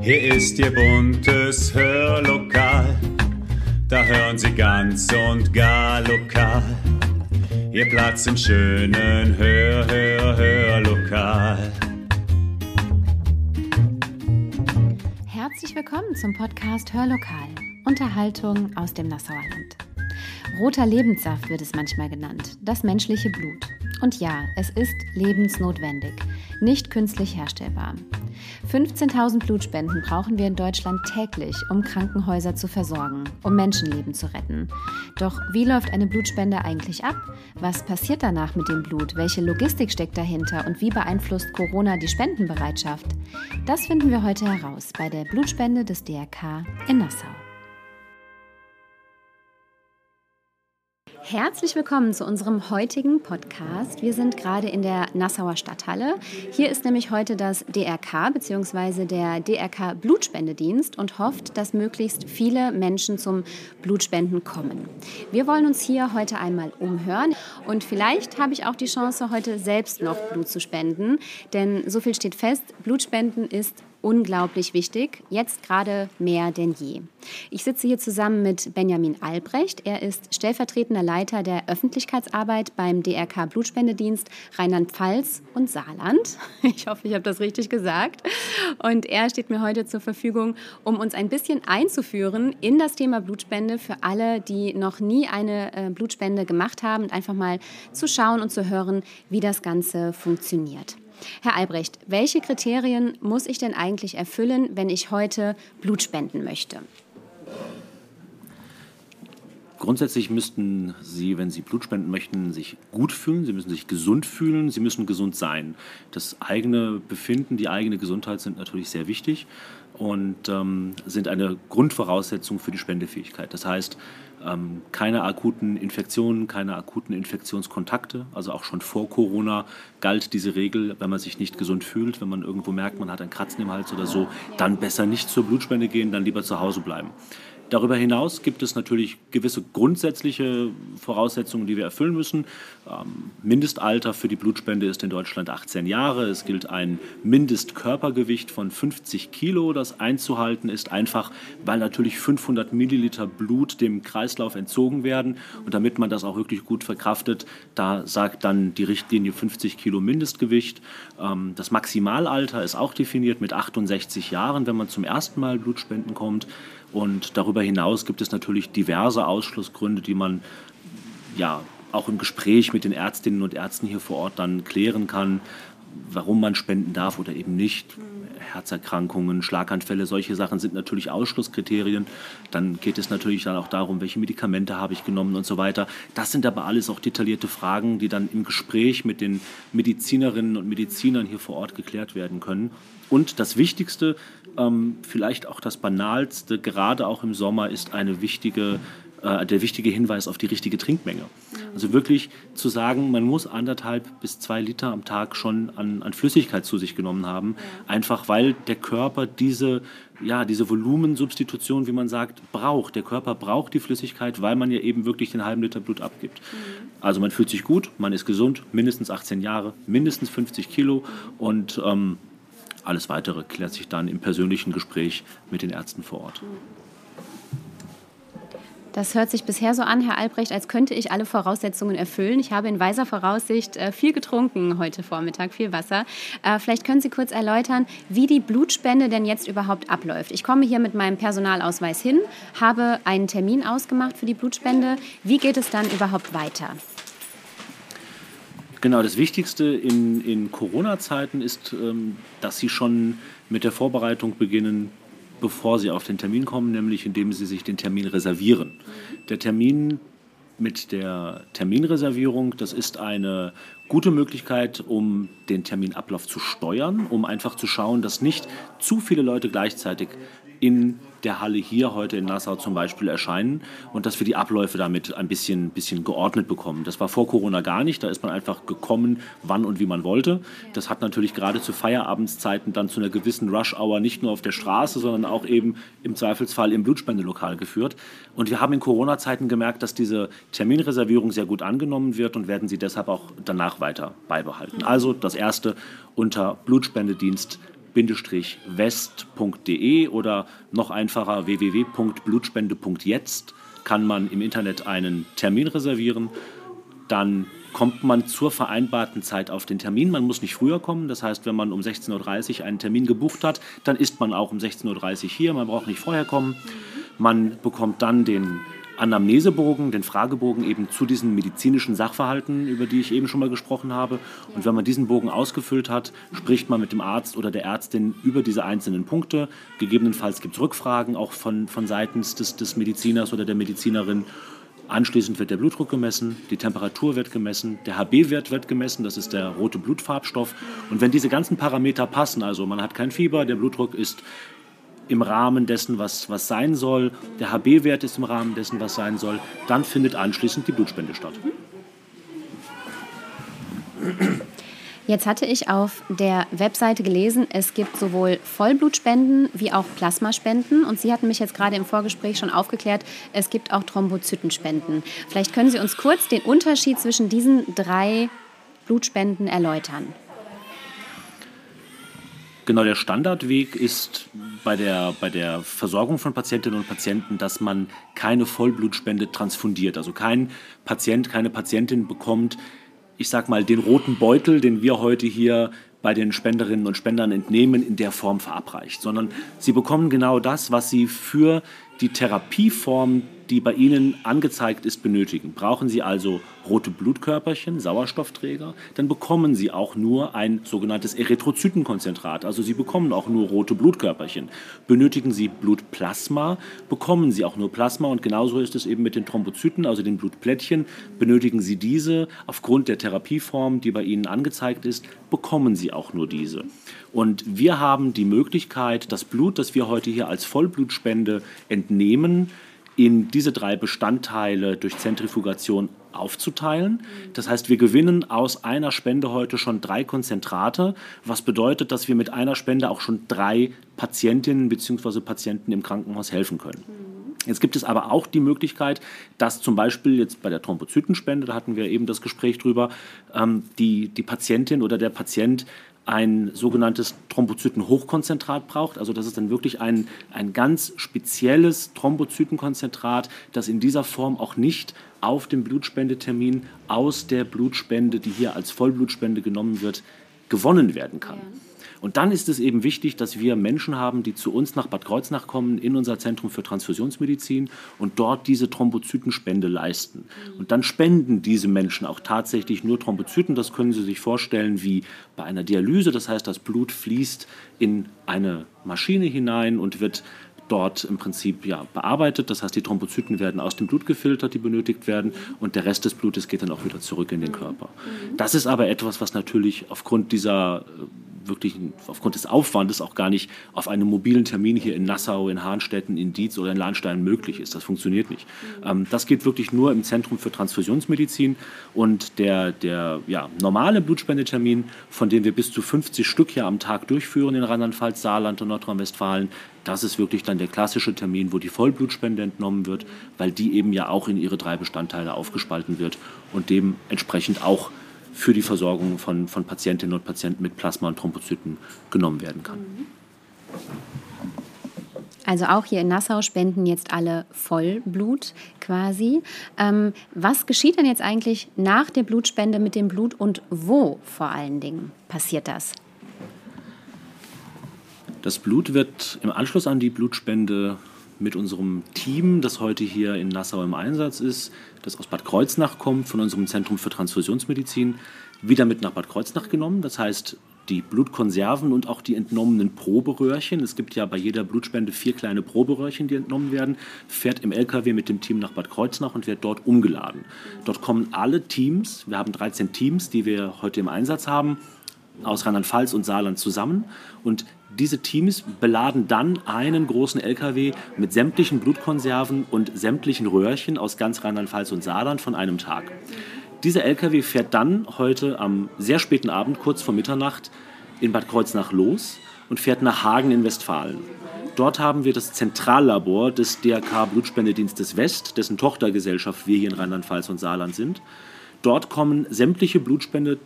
Hier ist Ihr buntes Hörlokal, da hören Sie ganz und gar lokal. Ihr Platz im schönen Hör, Hör, Hörlokal. Herzlich willkommen zum Podcast Hörlokal. Unterhaltung aus dem Nassauer Land. Roter Lebenssaft wird es manchmal genannt, das menschliche Blut. Und ja, es ist lebensnotwendig, nicht künstlich herstellbar. 15.000 Blutspenden brauchen wir in Deutschland täglich, um Krankenhäuser zu versorgen, um Menschenleben zu retten. Doch wie läuft eine Blutspende eigentlich ab? Was passiert danach mit dem Blut? Welche Logistik steckt dahinter und wie beeinflusst Corona die Spendenbereitschaft? Das finden wir heute heraus bei der Blutspende des DRK in Nassau. Herzlich willkommen zu unserem heutigen Podcast. Wir sind gerade in der Nassauer Stadthalle. Hier ist nämlich heute das DRK bzw. der DRK Blutspendedienst und hofft, dass möglichst viele Menschen zum Blutspenden kommen. Wir wollen uns hier heute einmal umhören und vielleicht habe ich auch die Chance, heute selbst noch Blut zu spenden, denn so viel steht fest, Blutspenden ist unglaublich wichtig, jetzt gerade mehr denn je. Ich sitze hier zusammen mit Benjamin Albrecht. Er ist stellvertretender Leiter der Öffentlichkeitsarbeit beim DRK Blutspendedienst Rheinland-Pfalz und Saarland. Ich hoffe, ich habe das richtig gesagt. Und er steht mir heute zur Verfügung, um uns ein bisschen einzuführen in das Thema Blutspende für alle, die noch nie eine äh, Blutspende gemacht haben und einfach mal zu schauen und zu hören, wie das Ganze funktioniert. Herr Albrecht, welche Kriterien muss ich denn eigentlich erfüllen, wenn ich heute Blut spenden möchte? Grundsätzlich müssten Sie, wenn Sie Blut spenden möchten, sich gut fühlen, Sie müssen sich gesund fühlen, Sie müssen gesund sein. Das eigene Befinden, die eigene Gesundheit sind natürlich sehr wichtig und ähm, sind eine Grundvoraussetzung für die Spendefähigkeit. Das heißt, ähm, keine akuten Infektionen, keine akuten Infektionskontakte. Also auch schon vor Corona galt diese Regel, wenn man sich nicht gesund fühlt, wenn man irgendwo merkt, man hat ein Kratzen im Hals oder so, dann besser nicht zur Blutspende gehen, dann lieber zu Hause bleiben. Darüber hinaus gibt es natürlich gewisse grundsätzliche Voraussetzungen, die wir erfüllen müssen. Ähm, Mindestalter für die Blutspende ist in Deutschland 18 Jahre. Es gilt ein Mindestkörpergewicht von 50 Kilo, das einzuhalten ist, einfach weil natürlich 500 Milliliter Blut dem Kreislauf entzogen werden. Und damit man das auch wirklich gut verkraftet, da sagt dann die Richtlinie 50 Kilo Mindestgewicht. Ähm, das Maximalalter ist auch definiert mit 68 Jahren, wenn man zum ersten Mal Blutspenden kommt. Und darüber hinaus gibt es natürlich diverse Ausschlussgründe, die man ja auch im Gespräch mit den Ärztinnen und Ärzten hier vor Ort dann klären kann, warum man spenden darf oder eben nicht. Herzerkrankungen, Schlaganfälle, solche Sachen sind natürlich Ausschlusskriterien. Dann geht es natürlich dann auch darum, welche Medikamente habe ich genommen und so weiter. Das sind aber alles auch detaillierte Fragen, die dann im Gespräch mit den Medizinerinnen und Medizinern hier vor Ort geklärt werden können. Und das Wichtigste, ähm, vielleicht auch das Banalste, gerade auch im Sommer, ist eine wichtige, äh, der wichtige Hinweis auf die richtige Trinkmenge. Also wirklich zu sagen, man muss anderthalb bis zwei Liter am Tag schon an, an Flüssigkeit zu sich genommen haben, einfach weil der Körper diese, ja, diese Volumensubstitution, wie man sagt, braucht. Der Körper braucht die Flüssigkeit, weil man ja eben wirklich den halben Liter Blut abgibt. Mhm. Also man fühlt sich gut, man ist gesund, mindestens 18 Jahre, mindestens 50 Kilo und ähm, alles Weitere klärt sich dann im persönlichen Gespräch mit den Ärzten vor Ort. Das hört sich bisher so an, Herr Albrecht, als könnte ich alle Voraussetzungen erfüllen. Ich habe in weiser Voraussicht äh, viel getrunken heute Vormittag, viel Wasser. Äh, vielleicht können Sie kurz erläutern, wie die Blutspende denn jetzt überhaupt abläuft. Ich komme hier mit meinem Personalausweis hin, habe einen Termin ausgemacht für die Blutspende. Wie geht es dann überhaupt weiter? Genau, das Wichtigste in, in Corona-Zeiten ist, ähm, dass Sie schon mit der Vorbereitung beginnen, bevor Sie auf den Termin kommen, nämlich indem Sie sich den Termin reservieren. Der Termin mit der Terminreservierung, das ist eine gute Möglichkeit, um den Terminablauf zu steuern, um einfach zu schauen, dass nicht zu viele Leute gleichzeitig in der Halle hier heute in Nassau zum Beispiel erscheinen und dass wir die Abläufe damit ein bisschen, bisschen geordnet bekommen. Das war vor Corona gar nicht. Da ist man einfach gekommen, wann und wie man wollte. Das hat natürlich gerade zu Feierabendszeiten dann zu einer gewissen Rush-Hour nicht nur auf der Straße, sondern auch eben im Zweifelsfall im Blutspendelokal geführt. Und wir haben in Corona-Zeiten gemerkt, dass diese Terminreservierung sehr gut angenommen wird und werden sie deshalb auch danach weiter beibehalten. Also das erste unter Blutspendedienst west.de oder noch einfacher www.blutspende.jetzt kann man im Internet einen Termin reservieren. Dann kommt man zur vereinbarten Zeit auf den Termin. Man muss nicht früher kommen. Das heißt, wenn man um 16.30 Uhr einen Termin gebucht hat, dann ist man auch um 16.30 Uhr hier. Man braucht nicht vorher kommen. Man bekommt dann den Anamnesebogen, den Fragebogen eben zu diesen medizinischen Sachverhalten, über die ich eben schon mal gesprochen habe. Und wenn man diesen Bogen ausgefüllt hat, spricht man mit dem Arzt oder der Ärztin über diese einzelnen Punkte. Gegebenenfalls gibt es Rückfragen auch von, von seitens des, des Mediziners oder der Medizinerin. Anschließend wird der Blutdruck gemessen, die Temperatur wird gemessen, der HB-Wert wird gemessen, das ist der rote Blutfarbstoff. Und wenn diese ganzen Parameter passen, also man hat kein Fieber, der Blutdruck ist im Rahmen dessen, was, was sein soll, der HB-Wert ist im Rahmen dessen, was sein soll, dann findet anschließend die Blutspende statt. Jetzt hatte ich auf der Webseite gelesen, es gibt sowohl Vollblutspenden wie auch Plasmaspenden. Und Sie hatten mich jetzt gerade im Vorgespräch schon aufgeklärt, es gibt auch Thrombozytenspenden. Vielleicht können Sie uns kurz den Unterschied zwischen diesen drei Blutspenden erläutern. Genau, der Standardweg ist bei der, bei der Versorgung von Patientinnen und Patienten, dass man keine Vollblutspende transfundiert. Also kein Patient, keine Patientin bekommt, ich sag mal, den roten Beutel, den wir heute hier bei den Spenderinnen und Spendern entnehmen, in der Form verabreicht, sondern sie bekommen genau das, was sie für die Therapieform die bei Ihnen angezeigt ist, benötigen. Brauchen Sie also rote Blutkörperchen, Sauerstoffträger, dann bekommen Sie auch nur ein sogenanntes Erythrozytenkonzentrat. Also Sie bekommen auch nur rote Blutkörperchen. Benötigen Sie Blutplasma, bekommen Sie auch nur Plasma. Und genauso ist es eben mit den Thrombozyten, also den Blutplättchen. Benötigen Sie diese aufgrund der Therapieform, die bei Ihnen angezeigt ist, bekommen Sie auch nur diese. Und wir haben die Möglichkeit, das Blut, das wir heute hier als Vollblutspende entnehmen, in diese drei Bestandteile durch Zentrifugation aufzuteilen. Das heißt, wir gewinnen aus einer Spende heute schon drei Konzentrate, was bedeutet, dass wir mit einer Spende auch schon drei Patientinnen bzw. Patienten im Krankenhaus helfen können. Jetzt gibt es aber auch die Möglichkeit, dass zum Beispiel jetzt bei der Thrombozytenspende, da hatten wir eben das Gespräch drüber, ähm, die, die Patientin oder der Patient ein sogenanntes Thrombozytenhochkonzentrat braucht. Also das ist dann wirklich ein, ein ganz spezielles Thrombozytenkonzentrat, das in dieser Form auch nicht auf dem Blutspendetermin aus der Blutspende, die hier als Vollblutspende genommen wird, gewonnen werden kann. Ja. Und dann ist es eben wichtig, dass wir Menschen haben, die zu uns nach Bad Kreuznach kommen, in unser Zentrum für Transfusionsmedizin und dort diese Thrombozytenspende leisten. Und dann spenden diese Menschen auch tatsächlich nur Thrombozyten. Das können Sie sich vorstellen wie bei einer Dialyse. Das heißt, das Blut fließt in eine Maschine hinein und wird dort im Prinzip ja, bearbeitet. Das heißt, die Thrombozyten werden aus dem Blut gefiltert, die benötigt werden, und der Rest des Blutes geht dann auch wieder zurück in den Körper. Das ist aber etwas, was natürlich aufgrund dieser wirklich aufgrund des Aufwandes auch gar nicht auf einem mobilen Termin hier in Nassau, in Hahnstetten, in Dietz oder in Lahnstein möglich ist. Das funktioniert nicht. Ähm, das geht wirklich nur im Zentrum für Transfusionsmedizin und der, der ja, normale Blutspendetermin, von dem wir bis zu 50 Stück hier am Tag durchführen in Rheinland-Pfalz, Saarland und Nordrhein-Westfalen, das ist wirklich dann der klassische Termin, wo die Vollblutspende entnommen wird, weil die eben ja auch in ihre drei Bestandteile aufgespalten wird und dementsprechend auch für die Versorgung von, von Patientinnen und Patienten mit Plasma und Thrombozyten genommen werden kann. Also auch hier in Nassau spenden jetzt alle Vollblut quasi. Ähm, was geschieht denn jetzt eigentlich nach der Blutspende mit dem Blut und wo vor allen Dingen passiert das? Das Blut wird im Anschluss an die Blutspende mit unserem Team, das heute hier in Nassau im Einsatz ist, das aus Bad Kreuznach kommt, von unserem Zentrum für Transfusionsmedizin, wieder mit nach Bad Kreuznach genommen. Das heißt, die Blutkonserven und auch die entnommenen Proberöhrchen, es gibt ja bei jeder Blutspende vier kleine Proberöhrchen, die entnommen werden, fährt im LKW mit dem Team nach Bad Kreuznach und wird dort umgeladen. Dort kommen alle Teams, wir haben 13 Teams, die wir heute im Einsatz haben, aus Rheinland-Pfalz und Saarland zusammen und diese Teams beladen dann einen großen LKW mit sämtlichen Blutkonserven und sämtlichen Röhrchen aus ganz Rheinland-Pfalz und Saarland von einem Tag. Dieser LKW fährt dann heute am sehr späten Abend, kurz vor Mitternacht, in Bad Kreuznach los und fährt nach Hagen in Westfalen. Dort haben wir das Zentrallabor des DRK Blutspendedienstes West, dessen Tochtergesellschaft wir hier in Rheinland-Pfalz und Saarland sind. Dort kommen sämtliche Blutspende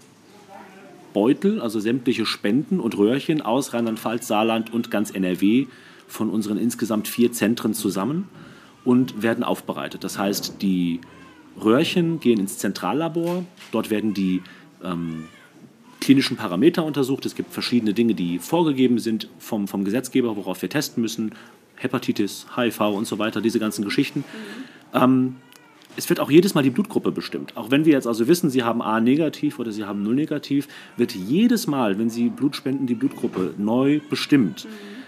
Beutel, also sämtliche Spenden und Röhrchen aus Rheinland-Pfalz, Saarland und ganz NRW von unseren insgesamt vier Zentren zusammen und werden aufbereitet. Das heißt, die Röhrchen gehen ins Zentrallabor. Dort werden die ähm, klinischen Parameter untersucht. Es gibt verschiedene Dinge, die vorgegeben sind vom, vom Gesetzgeber, worauf wir testen müssen. Hepatitis, HIV und so weiter, diese ganzen Geschichten. Mhm. Ähm, es wird auch jedes Mal die Blutgruppe bestimmt. Auch wenn wir jetzt also wissen, Sie haben A negativ oder Sie haben Null negativ, wird jedes Mal, wenn Sie Blut spenden, die Blutgruppe neu bestimmt. Mhm.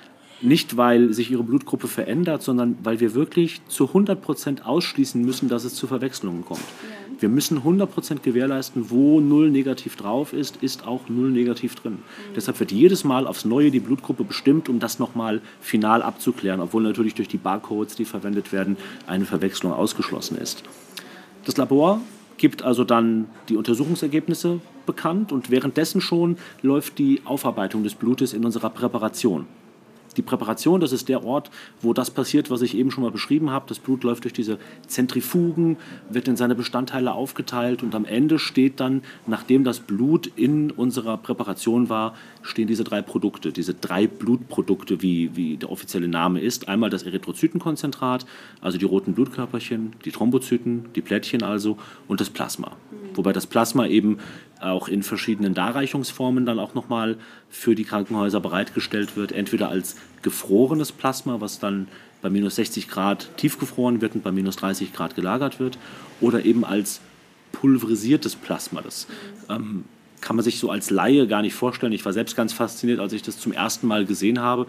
Nicht, weil sich Ihre Blutgruppe verändert, sondern weil wir wirklich zu 100 Prozent ausschließen müssen, dass es zu Verwechslungen kommt. Ja. Wir müssen 100% gewährleisten, wo Null negativ drauf ist, ist auch Null negativ drin. Mhm. Deshalb wird jedes Mal aufs Neue die Blutgruppe bestimmt, um das nochmal final abzuklären, obwohl natürlich durch die Barcodes, die verwendet werden, eine Verwechslung ausgeschlossen ist. Das Labor gibt also dann die Untersuchungsergebnisse bekannt und währenddessen schon läuft die Aufarbeitung des Blutes in unserer Präparation. Die Präparation, das ist der Ort, wo das passiert, was ich eben schon mal beschrieben habe. Das Blut läuft durch diese Zentrifugen, wird in seine Bestandteile aufgeteilt und am Ende steht dann, nachdem das Blut in unserer Präparation war, stehen diese drei Produkte, diese drei Blutprodukte, wie, wie der offizielle Name ist. Einmal das Erythrozytenkonzentrat, also die roten Blutkörperchen, die Thrombozyten, die Plättchen also und das Plasma. Wobei das Plasma eben auch in verschiedenen Darreichungsformen dann auch nochmal für die Krankenhäuser bereitgestellt wird. Entweder als gefrorenes Plasma, was dann bei minus 60 Grad tiefgefroren wird und bei minus 30 Grad gelagert wird, oder eben als pulverisiertes Plasma. Das ähm, kann man sich so als Laie gar nicht vorstellen. Ich war selbst ganz fasziniert, als ich das zum ersten Mal gesehen habe.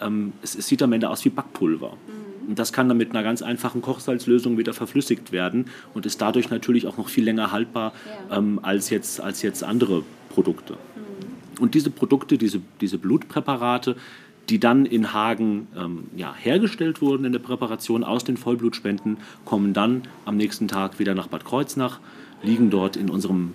Ähm, es, es, sieht am Ende aus wie Backpulver. Mhm. Und das kann dann mit einer ganz einfachen Kochsalzlösung wieder verflüssigt werden und ist dadurch natürlich auch noch viel länger haltbar ja. ähm, als, jetzt, als jetzt andere Produkte. Mhm. Und diese Produkte, diese, diese Blutpräparate, die dann in Hagen ähm, ja, hergestellt wurden in der Präparation aus den Vollblutspenden, kommen dann am nächsten Tag wieder nach Bad Kreuznach, liegen dort in unserem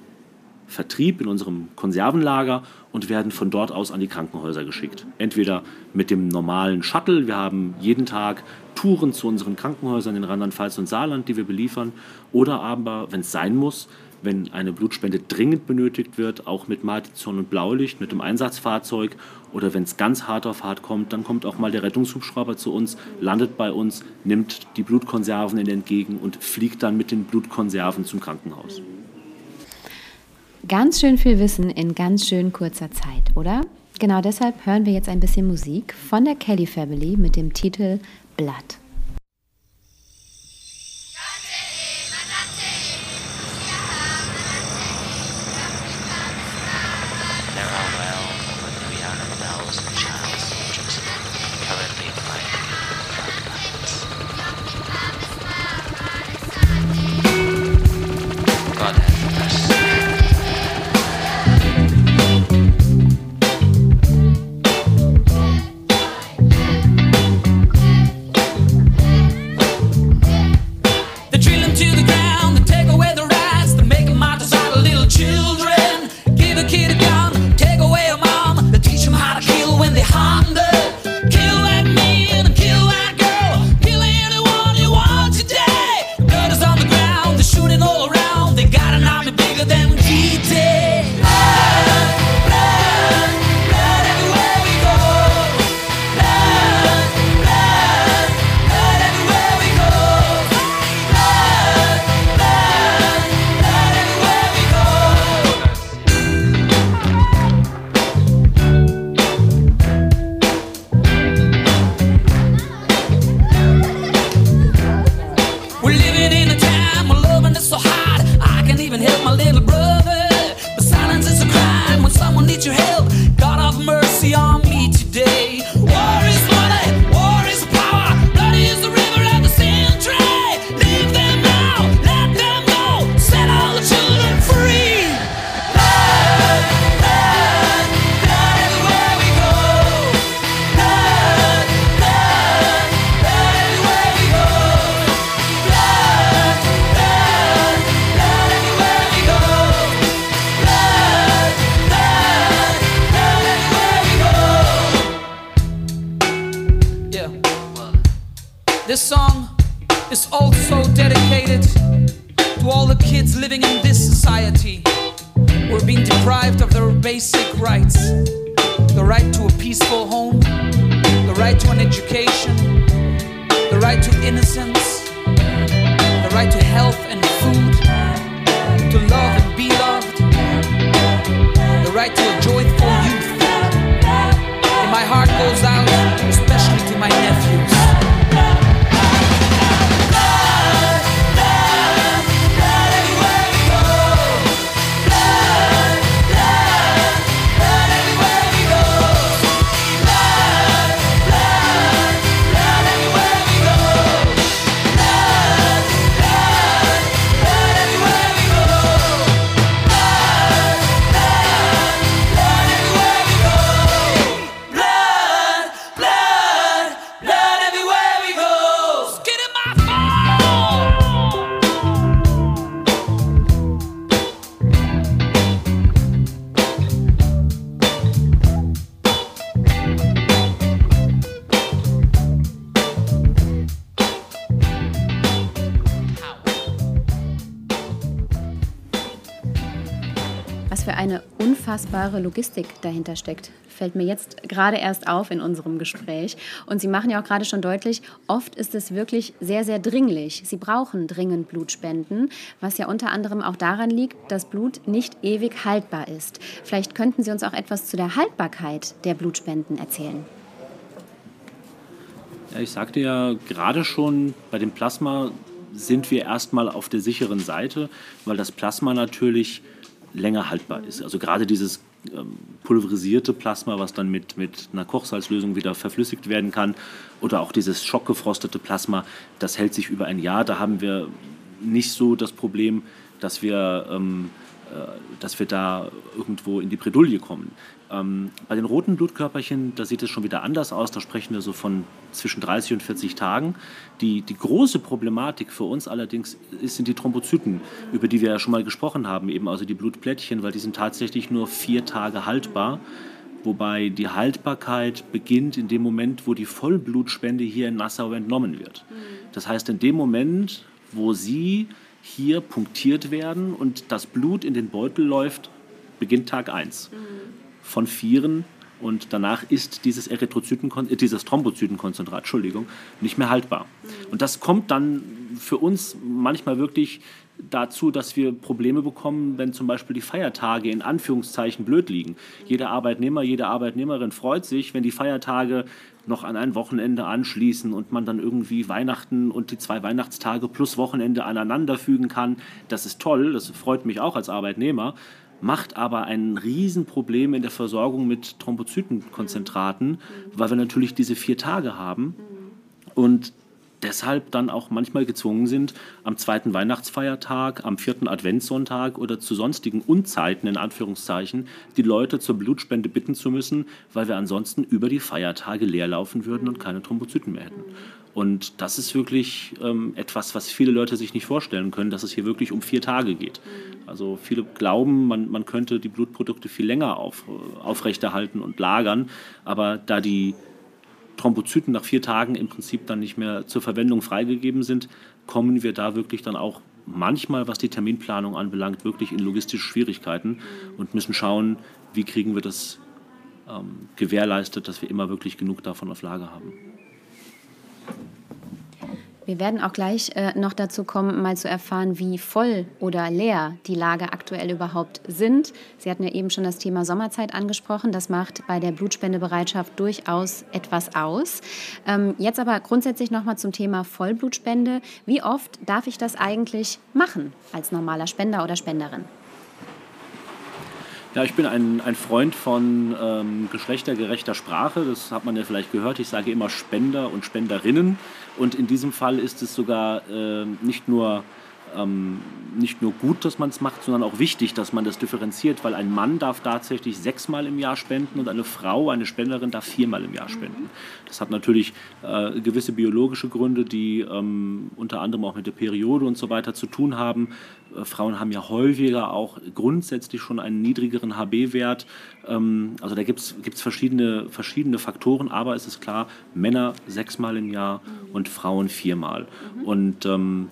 Vertrieb in unserem Konservenlager und werden von dort aus an die Krankenhäuser geschickt. Entweder mit dem normalen Shuttle, wir haben jeden Tag Touren zu unseren Krankenhäusern in Rheinland-Pfalz und Saarland, die wir beliefern, oder aber, wenn es sein muss, wenn eine Blutspende dringend benötigt wird, auch mit Martizon und Blaulicht, mit dem Einsatzfahrzeug oder wenn es ganz hart auf hart kommt, dann kommt auch mal der Rettungshubschrauber zu uns, landet bei uns, nimmt die Blutkonserven entgegen und fliegt dann mit den Blutkonserven zum Krankenhaus. Ganz schön viel Wissen in ganz schön kurzer Zeit, oder? Genau deshalb hören wir jetzt ein bisschen Musik von der Kelly Family mit dem Titel Blood. Unfassbare Logistik dahinter steckt. Fällt mir jetzt gerade erst auf in unserem Gespräch. Und Sie machen ja auch gerade schon deutlich, oft ist es wirklich sehr, sehr dringlich. Sie brauchen dringend Blutspenden, was ja unter anderem auch daran liegt, dass Blut nicht ewig haltbar ist. Vielleicht könnten Sie uns auch etwas zu der Haltbarkeit der Blutspenden erzählen. Ja, ich sagte ja gerade schon, bei dem Plasma sind wir erstmal auf der sicheren Seite, weil das Plasma natürlich länger haltbar ist. Also gerade dieses pulverisierte Plasma, was dann mit, mit einer Kochsalzlösung wieder verflüssigt werden kann, oder auch dieses schockgefrostete Plasma, das hält sich über ein Jahr. Da haben wir nicht so das Problem, dass wir, ähm, äh, dass wir da irgendwo in die Bredouille kommen. Ähm, bei den roten Blutkörperchen, da sieht es schon wieder anders aus. Da sprechen wir so von zwischen 30 und 40 Tagen. Die, die große Problematik für uns allerdings ist, sind die Thrombozyten, über die wir ja schon mal gesprochen haben, eben also die Blutplättchen, weil die sind tatsächlich nur vier Tage haltbar. Wobei die Haltbarkeit beginnt in dem Moment, wo die Vollblutspende hier in Nassau entnommen wird. Mhm. Das heißt, in dem Moment, wo sie hier punktiert werden und das Blut in den Beutel läuft, beginnt Tag 1. Mhm von Vieren und danach ist dieses Erythrozyten, äh, dieses Thrombozytenkonzentrat, Entschuldigung, nicht mehr haltbar. Und das kommt dann für uns manchmal wirklich dazu, dass wir Probleme bekommen, wenn zum Beispiel die Feiertage in Anführungszeichen blöd liegen. Jeder Arbeitnehmer, jede Arbeitnehmerin freut sich, wenn die Feiertage noch an ein Wochenende anschließen und man dann irgendwie Weihnachten und die zwei Weihnachtstage plus Wochenende aneinander fügen kann. Das ist toll, das freut mich auch als Arbeitnehmer macht aber ein Riesenproblem in der Versorgung mit Thrombozytenkonzentraten, weil wir natürlich diese vier Tage haben und deshalb dann auch manchmal gezwungen sind, am zweiten Weihnachtsfeiertag, am vierten Adventssonntag oder zu sonstigen Unzeiten in Anführungszeichen die Leute zur Blutspende bitten zu müssen, weil wir ansonsten über die Feiertage leerlaufen würden und keine Thrombozyten mehr hätten. Und das ist wirklich ähm, etwas, was viele Leute sich nicht vorstellen können, dass es hier wirklich um vier Tage geht. Also viele glauben, man, man könnte die Blutprodukte viel länger auf, aufrechterhalten und lagern, aber da die Thrombozyten nach vier Tagen im Prinzip dann nicht mehr zur Verwendung freigegeben sind, kommen wir da wirklich dann auch manchmal, was die Terminplanung anbelangt, wirklich in logistische Schwierigkeiten und müssen schauen, wie kriegen wir das ähm, gewährleistet, dass wir immer wirklich genug davon auf Lager haben. Wir werden auch gleich äh, noch dazu kommen, mal zu erfahren, wie voll oder leer die Lager aktuell überhaupt sind. Sie hatten ja eben schon das Thema Sommerzeit angesprochen. Das macht bei der Blutspendebereitschaft durchaus etwas aus. Ähm, jetzt aber grundsätzlich noch mal zum Thema Vollblutspende. Wie oft darf ich das eigentlich machen als normaler Spender oder Spenderin? Ja, ich bin ein, ein Freund von ähm, geschlechtergerechter Sprache. Das hat man ja vielleicht gehört. Ich sage immer Spender und Spenderinnen. Und in diesem Fall ist es sogar äh, nicht nur ähm, nicht nur gut, dass man es macht, sondern auch wichtig, dass man das differenziert, weil ein Mann darf tatsächlich sechsmal im Jahr spenden und eine Frau, eine Spenderin, darf viermal im Jahr spenden. Das hat natürlich äh, gewisse biologische Gründe, die ähm, unter anderem auch mit der Periode und so weiter zu tun haben. Äh, Frauen haben ja häufiger auch grundsätzlich schon einen niedrigeren HB-Wert. Ähm, also da gibt es verschiedene, verschiedene Faktoren, aber es ist klar, Männer sechsmal im Jahr und Frauen viermal. Und ähm,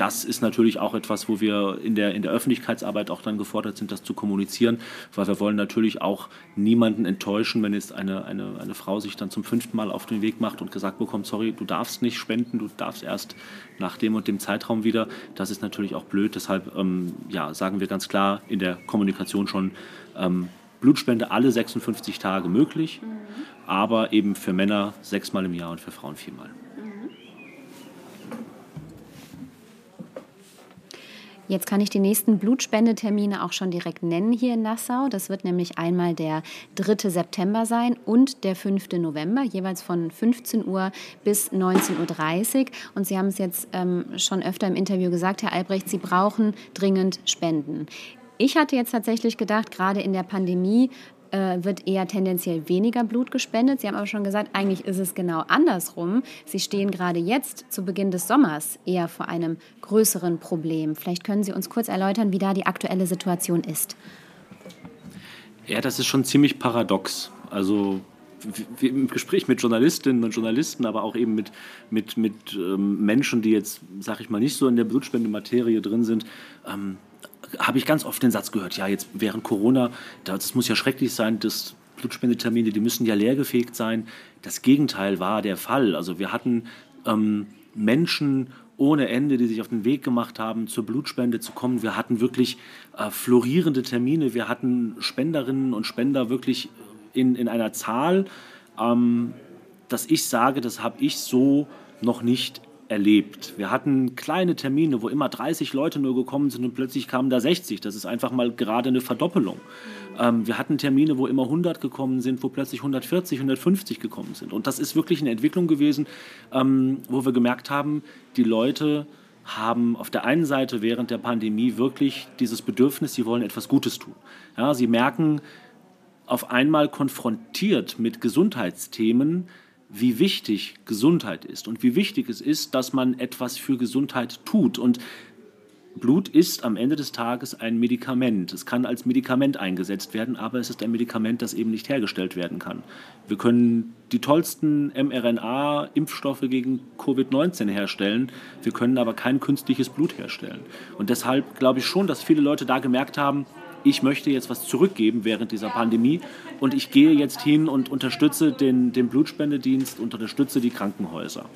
das ist natürlich auch etwas, wo wir in der, in der Öffentlichkeitsarbeit auch dann gefordert sind, das zu kommunizieren, weil wir wollen natürlich auch niemanden enttäuschen, wenn jetzt eine, eine, eine Frau sich dann zum fünften Mal auf den Weg macht und gesagt bekommt, sorry, du darfst nicht spenden, du darfst erst nach dem und dem Zeitraum wieder. Das ist natürlich auch blöd. Deshalb ähm, ja, sagen wir ganz klar in der Kommunikation schon, ähm, Blutspende alle 56 Tage möglich, mhm. aber eben für Männer sechsmal im Jahr und für Frauen viermal. Jetzt kann ich die nächsten Blutspendetermine auch schon direkt nennen hier in Nassau. Das wird nämlich einmal der 3. September sein und der 5. November, jeweils von 15 Uhr bis 19.30 Uhr. Und Sie haben es jetzt ähm, schon öfter im Interview gesagt, Herr Albrecht, Sie brauchen dringend Spenden. Ich hatte jetzt tatsächlich gedacht, gerade in der Pandemie äh, wird eher tendenziell weniger Blut gespendet. Sie haben aber schon gesagt, eigentlich ist es genau andersrum. Sie stehen gerade jetzt zu Beginn des Sommers eher vor einem größeren Problem. Vielleicht können Sie uns kurz erläutern, wie da die aktuelle Situation ist. Ja, das ist schon ziemlich paradox. Also im Gespräch mit Journalistinnen und Journalisten, aber auch eben mit, mit, mit ähm, Menschen, die jetzt, sag ich mal, nicht so in der Blutspendematerie drin sind, ähm, habe ich ganz oft den Satz gehört, ja, jetzt während Corona, das muss ja schrecklich sein, dass Blutspendetermine, die müssen ja leergefegt sein. Das Gegenteil war der Fall. Also wir hatten ähm, Menschen ohne Ende, die sich auf den Weg gemacht haben, zur Blutspende zu kommen. Wir hatten wirklich äh, florierende Termine. Wir hatten Spenderinnen und Spender wirklich in, in einer Zahl, ähm, dass ich sage, das habe ich so noch nicht erlebt. Wir hatten kleine Termine, wo immer 30 Leute nur gekommen sind und plötzlich kamen da 60. Das ist einfach mal gerade eine Verdoppelung. Ähm, wir hatten Termine, wo immer 100 gekommen sind, wo plötzlich 140, 150 gekommen sind. Und das ist wirklich eine Entwicklung gewesen, ähm, wo wir gemerkt haben, die Leute haben auf der einen Seite während der Pandemie wirklich dieses Bedürfnis, sie wollen etwas Gutes tun. Ja, sie merken auf einmal konfrontiert mit Gesundheitsthemen, wie wichtig Gesundheit ist und wie wichtig es ist, dass man etwas für Gesundheit tut. Und Blut ist am Ende des Tages ein Medikament. Es kann als Medikament eingesetzt werden, aber es ist ein Medikament, das eben nicht hergestellt werden kann. Wir können die tollsten mRNA-Impfstoffe gegen Covid-19 herstellen, wir können aber kein künstliches Blut herstellen. Und deshalb glaube ich schon, dass viele Leute da gemerkt haben, ich möchte jetzt was zurückgeben während dieser Pandemie und ich gehe jetzt hin und unterstütze den, den Blutspendedienst unterstütze die Krankenhäuser.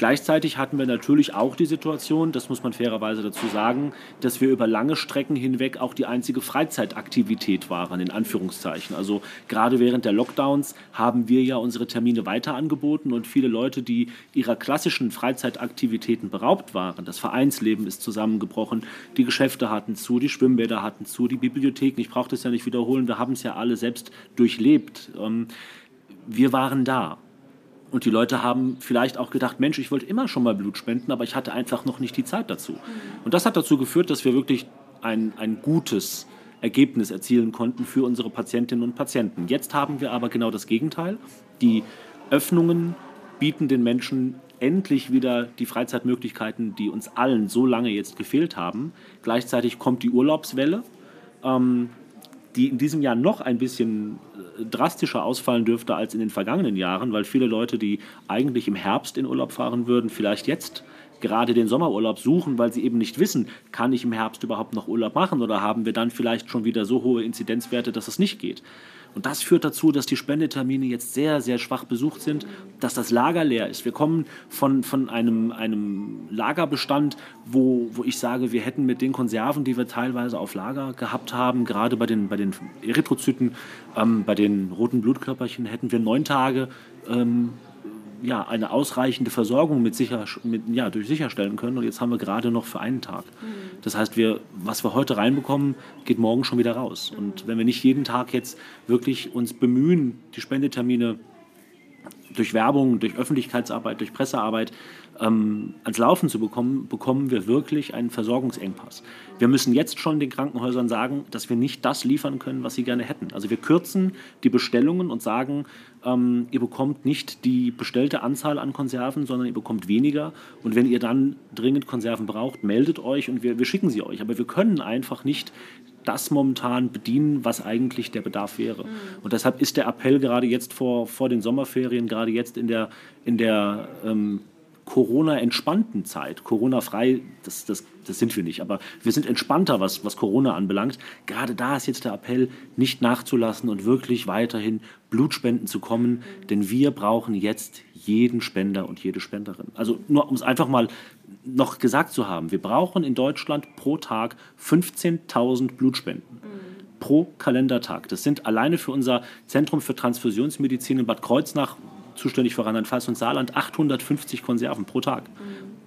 Gleichzeitig hatten wir natürlich auch die Situation, das muss man fairerweise dazu sagen, dass wir über lange Strecken hinweg auch die einzige Freizeitaktivität waren, in Anführungszeichen. Also gerade während der Lockdowns haben wir ja unsere Termine weiter angeboten und viele Leute, die ihrer klassischen Freizeitaktivitäten beraubt waren, das Vereinsleben ist zusammengebrochen, die Geschäfte hatten zu, die Schwimmbäder hatten zu, die Bibliotheken, ich brauche das ja nicht wiederholen, wir haben es ja alle selbst durchlebt. Ähm, wir waren da. Und die Leute haben vielleicht auch gedacht, Mensch, ich wollte immer schon mal Blut spenden, aber ich hatte einfach noch nicht die Zeit dazu. Und das hat dazu geführt, dass wir wirklich ein, ein gutes Ergebnis erzielen konnten für unsere Patientinnen und Patienten. Jetzt haben wir aber genau das Gegenteil. Die Öffnungen bieten den Menschen endlich wieder die Freizeitmöglichkeiten, die uns allen so lange jetzt gefehlt haben. Gleichzeitig kommt die Urlaubswelle. Ähm, die in diesem Jahr noch ein bisschen drastischer ausfallen dürfte als in den vergangenen Jahren, weil viele Leute, die eigentlich im Herbst in Urlaub fahren würden, vielleicht jetzt gerade den Sommerurlaub suchen, weil sie eben nicht wissen, kann ich im Herbst überhaupt noch Urlaub machen oder haben wir dann vielleicht schon wieder so hohe Inzidenzwerte, dass es nicht geht. Und das führt dazu, dass die Spendetermine jetzt sehr, sehr schwach besucht sind, dass das Lager leer ist. Wir kommen von, von einem, einem Lagerbestand, wo, wo ich sage, wir hätten mit den Konserven, die wir teilweise auf Lager gehabt haben, gerade bei den, bei den Erythrozyten, ähm, bei den roten Blutkörperchen, hätten wir neun Tage ähm, ja, eine ausreichende Versorgung mit sicher, mit, ja, durch sicherstellen können. Und jetzt haben wir gerade noch für einen Tag. Mhm. Das heißt, wir, was wir heute reinbekommen, geht morgen schon wieder raus. Und wenn wir nicht jeden Tag jetzt wirklich uns bemühen, die Spendetermine durch Werbung, durch Öffentlichkeitsarbeit, durch Pressearbeit ähm, ans Laufen zu bekommen, bekommen wir wirklich einen Versorgungsengpass. Wir müssen jetzt schon den Krankenhäusern sagen, dass wir nicht das liefern können, was sie gerne hätten. Also wir kürzen die Bestellungen und sagen, ähm, ihr bekommt nicht die bestellte Anzahl an Konserven, sondern ihr bekommt weniger. Und wenn ihr dann dringend Konserven braucht, meldet euch und wir, wir schicken sie euch. Aber wir können einfach nicht das momentan bedienen, was eigentlich der Bedarf wäre. Mhm. Und deshalb ist der Appell gerade jetzt vor, vor den Sommerferien, gerade jetzt in der, in der ähm, Corona-entspannten Zeit, Corona-frei, das, das, das sind wir nicht, aber wir sind entspannter, was, was Corona anbelangt. Gerade da ist jetzt der Appell, nicht nachzulassen und wirklich weiterhin Blutspenden zu kommen, denn wir brauchen jetzt jeden Spender und jede Spenderin. Also nur um es einfach mal noch gesagt zu haben, wir brauchen in Deutschland pro Tag 15.000 Blutspenden. Mhm. Pro Kalendertag. Das sind alleine für unser Zentrum für Transfusionsmedizin in Bad Kreuznach zuständig für Rheinland-Pfalz und Saarland, 850 Konserven pro Tag.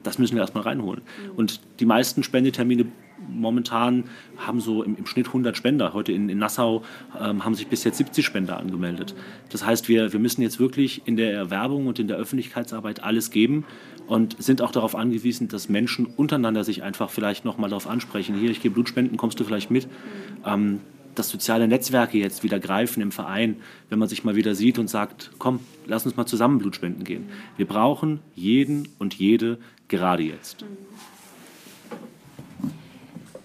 Das müssen wir erstmal reinholen. Und die meisten Spendetermine momentan haben so im, im Schnitt 100 Spender. Heute in, in Nassau ähm, haben sich bis jetzt 70 Spender angemeldet. Das heißt, wir, wir müssen jetzt wirklich in der Werbung und in der Öffentlichkeitsarbeit alles geben und sind auch darauf angewiesen, dass Menschen untereinander sich einfach vielleicht nochmal darauf ansprechen. Hier, ich gehe Blutspenden, kommst du vielleicht mit? Ähm, dass soziale Netzwerke jetzt wieder greifen im Verein, wenn man sich mal wieder sieht und sagt, komm, lass uns mal zusammen Blutspenden gehen. Wir brauchen jeden und jede gerade jetzt.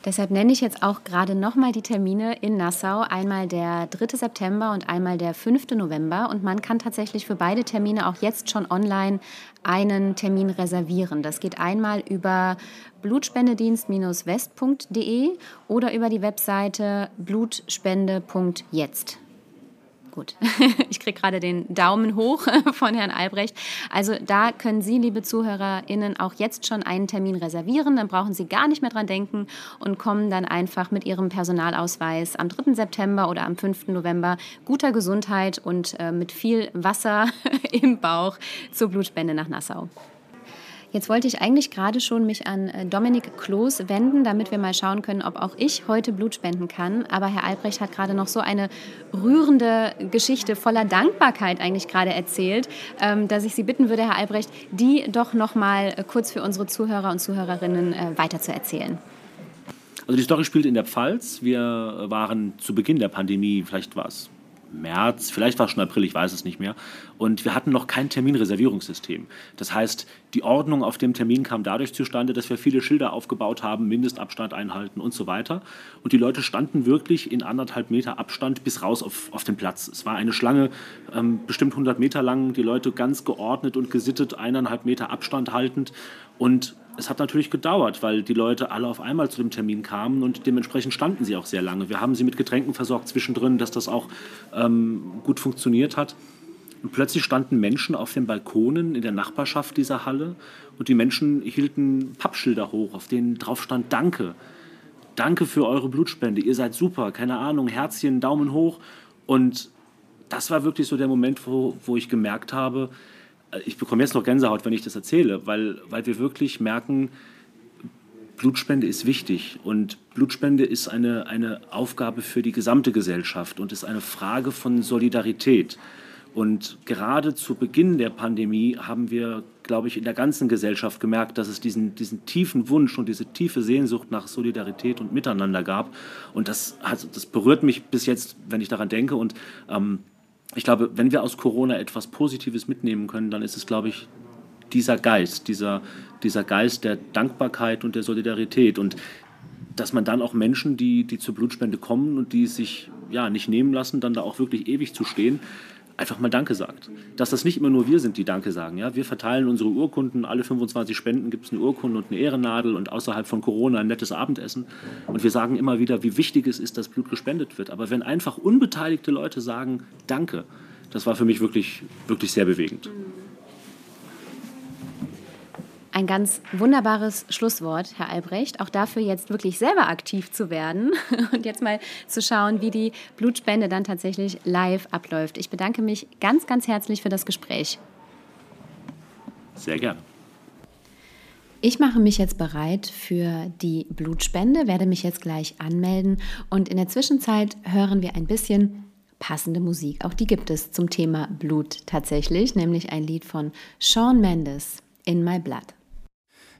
Deshalb nenne ich jetzt auch gerade nochmal die Termine in Nassau. Einmal der 3. September und einmal der 5. November. Und man kann tatsächlich für beide Termine auch jetzt schon online einen Termin reservieren. Das geht einmal über blutspendedienst-west.de oder über die Webseite blutspende.jetzt. Gut, ich kriege gerade den Daumen hoch von Herrn Albrecht. Also da können Sie, liebe ZuhörerInnen, auch jetzt schon einen Termin reservieren. Dann brauchen Sie gar nicht mehr dran denken und kommen dann einfach mit Ihrem Personalausweis am 3. September oder am 5. November guter Gesundheit und äh, mit viel Wasser im Bauch zur Blutspende nach Nassau. Jetzt wollte ich eigentlich gerade schon mich an äh, Dominik Kloß wenden, damit wir mal schauen können, ob auch ich heute Blut spenden kann. Aber Herr Albrecht hat gerade noch so eine rührende Geschichte voller Dankbarkeit eigentlich gerade erzählt, ähm, dass ich Sie bitten würde, Herr Albrecht, die doch noch mal äh, kurz für unsere Zuhörer und Zuhörerinnen äh, weiter zu erzählen. Also die Story spielt in der Pfalz. Wir waren zu Beginn der Pandemie, vielleicht war es März, vielleicht war es schon April, ich weiß es nicht mehr. Und wir hatten noch kein Terminreservierungssystem. Das heißt, die Ordnung auf dem Termin kam dadurch zustande, dass wir viele Schilder aufgebaut haben, Mindestabstand einhalten und so weiter. Und die Leute standen wirklich in anderthalb Meter Abstand bis raus auf, auf den Platz. Es war eine Schlange, ähm, bestimmt 100 Meter lang, die Leute ganz geordnet und gesittet, eineinhalb Meter Abstand haltend. Und es hat natürlich gedauert, weil die Leute alle auf einmal zu dem Termin kamen und dementsprechend standen sie auch sehr lange. Wir haben sie mit Getränken versorgt zwischendrin, dass das auch ähm, gut funktioniert hat. Und plötzlich standen Menschen auf den Balkonen in der Nachbarschaft dieser Halle und die Menschen hielten Pappschilder hoch, auf denen drauf stand Danke. Danke für eure Blutspende, ihr seid super, keine Ahnung, Herzchen, Daumen hoch. Und das war wirklich so der Moment, wo, wo ich gemerkt habe, ich bekomme jetzt noch Gänsehaut, wenn ich das erzähle, weil, weil wir wirklich merken, Blutspende ist wichtig und Blutspende ist eine, eine Aufgabe für die gesamte Gesellschaft und ist eine Frage von Solidarität. Und gerade zu Beginn der Pandemie haben wir, glaube ich, in der ganzen Gesellschaft gemerkt, dass es diesen, diesen tiefen Wunsch und diese tiefe Sehnsucht nach Solidarität und Miteinander gab. Und das, also das berührt mich bis jetzt, wenn ich daran denke. Und ähm, ich glaube, wenn wir aus Corona etwas Positives mitnehmen können, dann ist es, glaube ich, dieser Geist, dieser, dieser Geist der Dankbarkeit und der Solidarität. Und dass man dann auch Menschen, die, die zur Blutspende kommen und die sich ja, nicht nehmen lassen, dann da auch wirklich ewig zu stehen, einfach mal Danke sagt. Dass das nicht immer nur wir sind, die Danke sagen. Ja? Wir verteilen unsere Urkunden, alle 25 Spenden gibt es eine Urkunde und eine Ehrennadel und außerhalb von Corona ein nettes Abendessen. Und wir sagen immer wieder, wie wichtig es ist, dass Blut gespendet wird. Aber wenn einfach unbeteiligte Leute sagen Danke, das war für mich wirklich, wirklich sehr bewegend. Ein ganz wunderbares Schlusswort, Herr Albrecht. Auch dafür jetzt wirklich selber aktiv zu werden und jetzt mal zu schauen, wie die Blutspende dann tatsächlich live abläuft. Ich bedanke mich ganz, ganz herzlich für das Gespräch. Sehr gerne. Ich mache mich jetzt bereit für die Blutspende, werde mich jetzt gleich anmelden und in der Zwischenzeit hören wir ein bisschen passende Musik. Auch die gibt es zum Thema Blut tatsächlich, nämlich ein Lied von Shawn Mendes, In My Blood.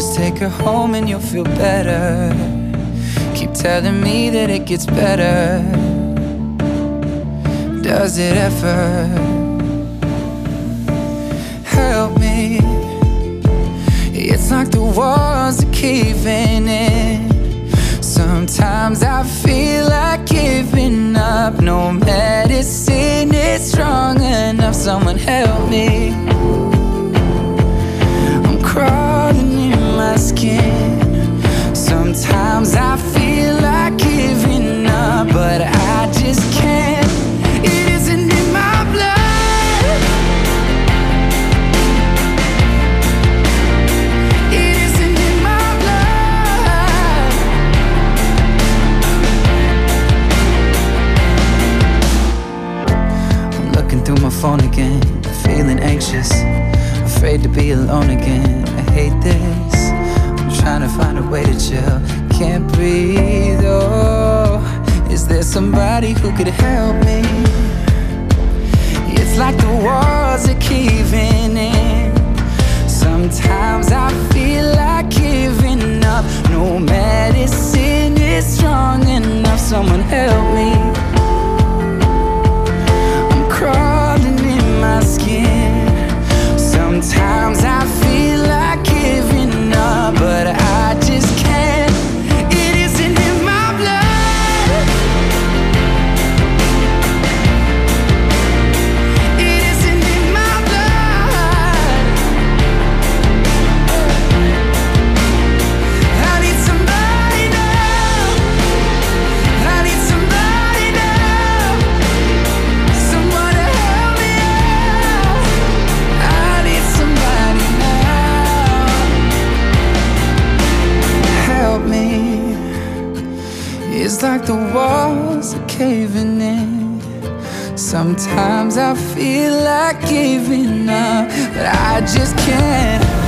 Just take her home and you'll feel better. Keep telling me that it gets better. Does it ever? Help me. It's like the walls are caving in. Sometimes I feel like giving up. No medicine is strong enough. Someone help me. I'm my Sometimes I feel like giving up, but I just can't. It isn't in my blood. It isn't in my blood. I'm looking through my phone again, feeling anxious, afraid to be alone again. could have It's like the walls are caving in. Sometimes I feel like giving up, but I just can't.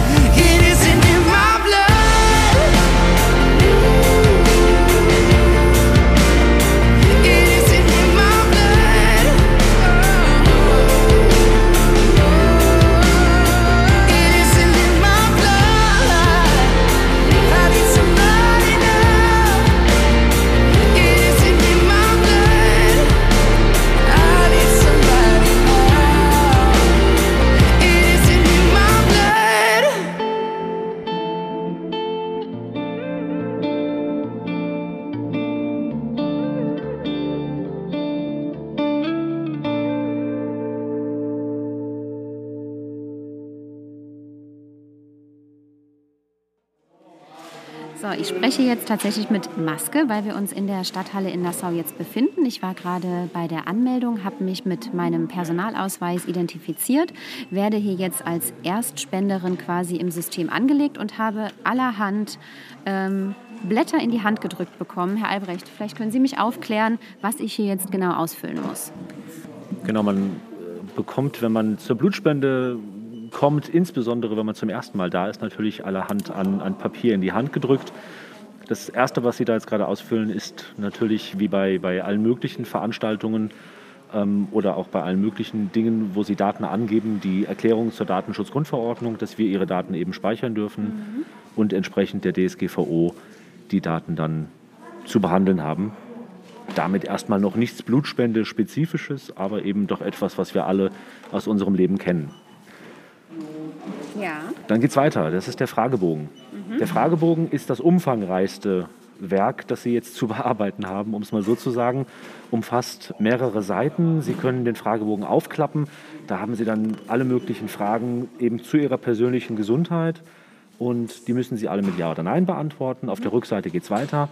So, ich spreche jetzt tatsächlich mit Maske, weil wir uns in der Stadthalle in Nassau jetzt befinden. Ich war gerade bei der Anmeldung, habe mich mit meinem Personalausweis identifiziert, werde hier jetzt als Erstspenderin quasi im System angelegt und habe allerhand ähm, Blätter in die Hand gedrückt bekommen. Herr Albrecht, vielleicht können Sie mich aufklären, was ich hier jetzt genau ausfüllen muss. Genau, man äh, bekommt, wenn man zur Blutspende kommt, insbesondere wenn man zum ersten Mal da ist, natürlich allerhand an, an Papier in die Hand gedrückt. Das Erste, was Sie da jetzt gerade ausfüllen, ist natürlich wie bei, bei allen möglichen Veranstaltungen ähm, oder auch bei allen möglichen Dingen, wo Sie Daten angeben, die Erklärung zur Datenschutzgrundverordnung, dass wir Ihre Daten eben speichern dürfen und entsprechend der DSGVO die Daten dann zu behandeln haben. Damit erstmal noch nichts Blutspende-spezifisches, aber eben doch etwas, was wir alle aus unserem Leben kennen. Ja. Dann geht's weiter. Das ist der Fragebogen. Der Fragebogen ist das umfangreichste Werk, das Sie jetzt zu bearbeiten haben, um es mal so zu sagen. Umfasst mehrere Seiten. Sie können den Fragebogen aufklappen. Da haben Sie dann alle möglichen Fragen eben zu Ihrer persönlichen Gesundheit. Und die müssen Sie alle mit Ja oder Nein beantworten. Auf der Rückseite geht es weiter.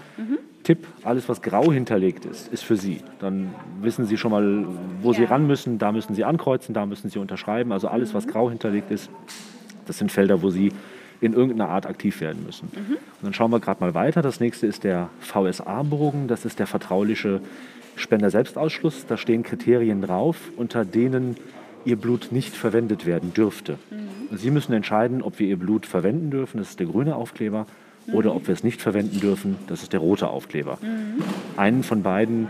Tipp, alles was grau hinterlegt ist, ist für Sie. Dann wissen Sie schon mal, wo Sie Ja. ran müssen. Da müssen Sie ankreuzen, da müssen Sie unterschreiben. Also alles, was grau hinterlegt ist, das sind Felder, wo Sie in irgendeiner Art aktiv werden müssen. Und dann schauen wir gerade mal weiter. Das nächste ist der VSA-Bogen. Das ist der vertrauliche Spender-Selbstausschluss. Da stehen Kriterien drauf, unter denen Ihr Blut nicht verwendet werden dürfte. Und Sie müssen entscheiden, ob wir Ihr Blut verwenden dürfen. Das ist der grüne Aufkleber. Oder ob wir es nicht verwenden dürfen. Das ist der rote Aufkleber. Einen von beiden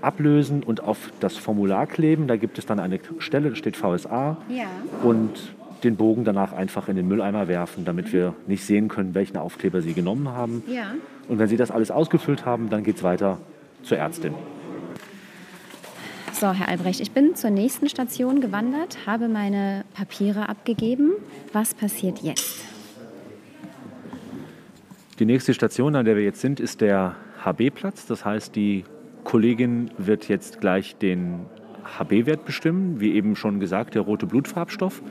ablösen und auf das Formular kleben. Da gibt es dann eine Stelle, da steht VSA. Ja. Und den Bogen danach einfach in den Mülleimer werfen, damit wir nicht sehen können, welchen Aufkleber Sie genommen haben. Ja. Und wenn Sie das alles ausgefüllt haben, dann geht es weiter zur Ärztin. So, Herr Albrecht, ich bin zur nächsten Station gewandert, habe meine Papiere abgegeben. Was passiert jetzt? Die nächste Station, an der wir jetzt sind, ist der HB-Platz. Das heißt, die Kollegin wird jetzt gleich den HB-Wert bestimmen, wie eben schon gesagt, der rote Blutfarbstoff.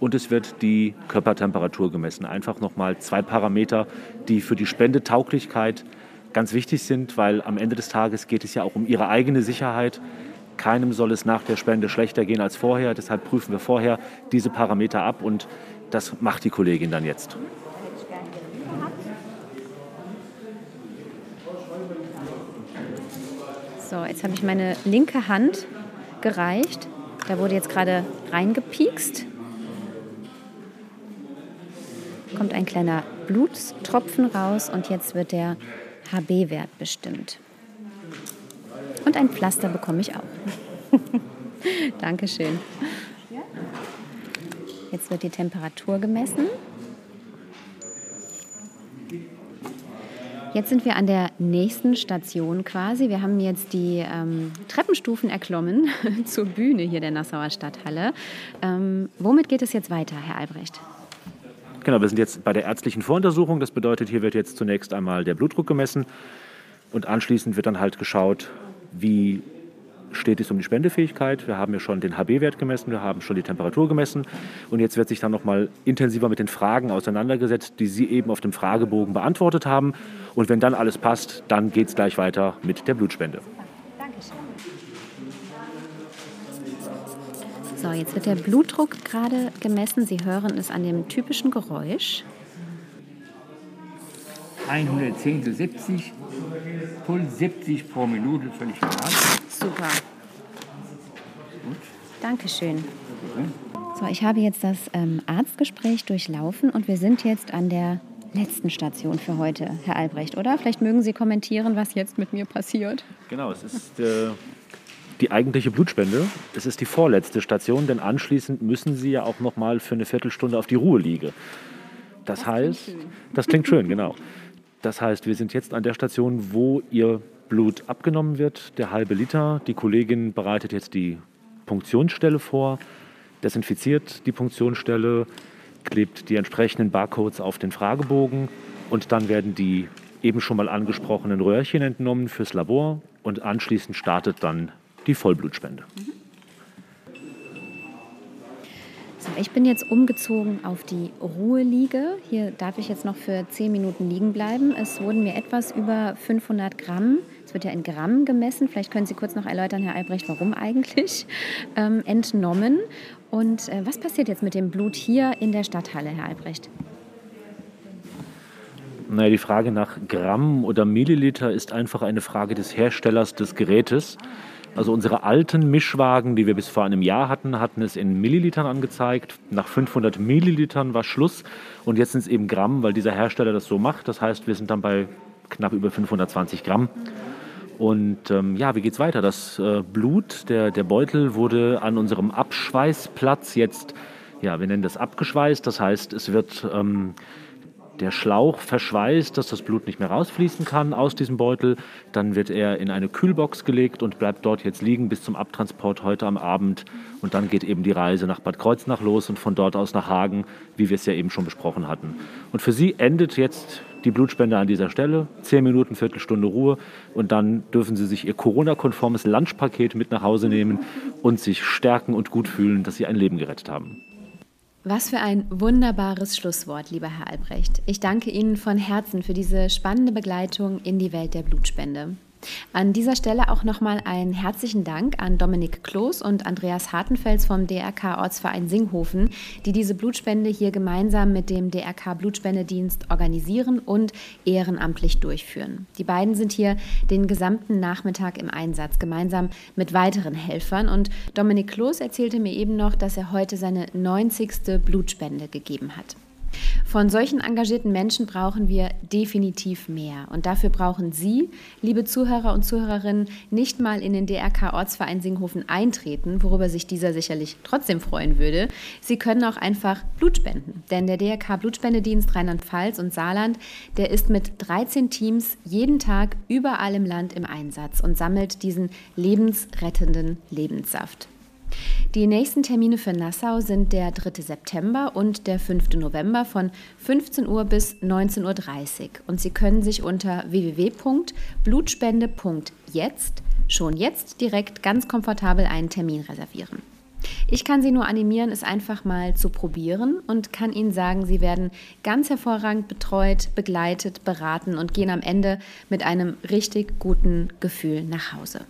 Und es wird die Körpertemperatur gemessen. Einfach nochmal zwei Parameter, die für die Spendetauglichkeit ganz wichtig sind, weil am Ende des Tages geht es ja auch um ihre eigene Sicherheit. Keinem soll es nach der Spende schlechter gehen als vorher. Deshalb prüfen wir vorher diese Parameter ab und das macht die Kollegin dann jetzt. So, jetzt habe ich meine linke Hand gereicht. Da wurde jetzt gerade reingepiekst. Kommt ein kleiner Blutstropfen raus und jetzt wird der HB-Wert bestimmt. Und ein Pflaster bekomme ich auch. Dankeschön. Jetzt wird die Temperatur gemessen. Jetzt sind wir an der nächsten Station quasi. Wir haben jetzt die ähm, Treppenstufen erklommen zur Bühne hier der Nassauer Stadthalle. Ähm, womit geht es jetzt weiter, Herr Albrecht? Genau, wir sind jetzt bei der ärztlichen Voruntersuchung. Das bedeutet, hier wird jetzt zunächst einmal der Blutdruck gemessen und anschließend wird dann halt geschaut, wie steht es um die Spendefähigkeit. Wir haben ja schon den HB-Wert gemessen, wir haben schon die Temperatur gemessen und jetzt wird sich dann noch mal intensiver mit den Fragen auseinandergesetzt, die Sie eben auf dem Fragebogen beantwortet haben. Und wenn dann alles passt, dann geht es gleich weiter mit der Blutspende. So, jetzt wird der Blutdruck gerade gemessen. Sie hören es an dem typischen Geräusch. 110 zu 70, Puls 70 pro Minute, völlig normal. Super. Gut. Dankeschön. So, ich habe jetzt das ähm, Arztgespräch durchlaufen und wir sind jetzt an der letzten Station für heute, Herr Albrecht, oder? Vielleicht mögen Sie kommentieren, was jetzt mit mir passiert. Genau, es ist äh, die eigentliche Blutspende. Es ist die vorletzte Station, denn anschließend müssen Sie ja auch noch mal für eine Viertelstunde auf die Ruheliege. Das, Das heißt, klingt das klingt schön, genau. Das heißt, wir sind jetzt an der Station, wo Ihr Blut abgenommen wird, der halbe Liter. Die Kollegin bereitet jetzt die Punktionsstelle vor, desinfiziert die Punktionsstelle, klebt die entsprechenden Barcodes auf den Fragebogen und dann werden die eben schon mal angesprochenen Röhrchen entnommen fürs Labor und anschließend startet dann die Vollblutspende. So, ich bin jetzt umgezogen auf die Ruheliege. Hier darf ich jetzt noch für 10 Minuten liegen bleiben. Es wurden mir etwas über 500 Gramm, es wird ja in Gramm gemessen, vielleicht können Sie kurz noch erläutern, Herr Albrecht, warum eigentlich, ähm, entnommen. Und äh, was passiert jetzt mit dem Blut hier in der Stadthalle, Herr Albrecht? Naja, die Frage nach Gramm oder Milliliter ist einfach eine Frage des Herstellers des Gerätes. Also unsere alten Mischwagen, die wir bis vor einem Jahr hatten, hatten es in Millilitern angezeigt. Nach 500 Millilitern war Schluss und jetzt sind es eben Gramm, weil dieser Hersteller das so macht. Das heißt, wir sind dann bei knapp über 520 Gramm. Und ähm, ja, wie geht's weiter? Das äh, Blut, der, der Beutel wurde an unserem Abschweißplatz jetzt, ja, wir nennen das abgeschweißt. Das heißt, es wird ähm, der Schlauch verschweißt, dass das Blut nicht mehr rausfließen kann aus diesem Beutel. Dann wird er in eine Kühlbox gelegt und bleibt dort jetzt liegen bis zum Abtransport heute am Abend. Und dann geht eben die Reise nach Bad Kreuznach los und von dort aus nach Hagen, wie wir es ja eben schon besprochen hatten. Und für Sie endet jetzt die Blutspende an dieser Stelle. Zehn Minuten, Viertelstunde Ruhe. Und dann dürfen Sie sich Ihr Corona-konformes Lunchpaket mit nach Hause nehmen und sich stärken und gut fühlen, dass Sie ein Leben gerettet haben. Was für ein wunderbares Schlusswort, lieber Herr Albrecht. Ich danke Ihnen von Herzen für diese spannende Begleitung in die Welt der Blutspende. An dieser Stelle auch nochmal einen herzlichen Dank an Dominik Kloß und Andreas Hartenfels vom DRK Ortsverein Singhofen, die diese Blutspende hier gemeinsam mit dem DRK Blutspendedienst organisieren und ehrenamtlich durchführen. Die beiden sind hier den gesamten Nachmittag im Einsatz, gemeinsam mit weiteren Helfern. Und Dominik Kloß erzählte mir eben noch, dass er heute seine 90. Blutspende gegeben hat. Von solchen engagierten Menschen brauchen wir definitiv mehr. Und dafür brauchen Sie, liebe Zuhörer und Zuhörerinnen, nicht mal in den DRK-Ortsverein Singhofen eintreten, worüber sich dieser sicherlich trotzdem freuen würde. Sie können auch einfach Blut spenden. Denn der DRK-Blutspendedienst Rheinland-Pfalz und Saarland, der ist mit 13 Teams jeden Tag überall im Land im Einsatz und sammelt diesen lebensrettenden Lebenssaft. Die nächsten Termine für Nassau sind der 3. September und der 5. November von 15 Uhr bis 19.30 Uhr. Und Sie können sich unter www.blutspende.jetzt schon jetzt direkt ganz komfortabel einen Termin reservieren. Ich kann Sie nur animieren, es einfach mal zu probieren und kann Ihnen sagen, Sie werden ganz hervorragend betreut, begleitet, beraten und gehen am Ende mit einem richtig guten Gefühl nach Hause.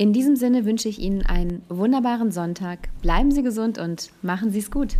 In diesem Sinne wünsche ich Ihnen einen wunderbaren Sonntag. Bleiben Sie gesund und machen Sie es gut.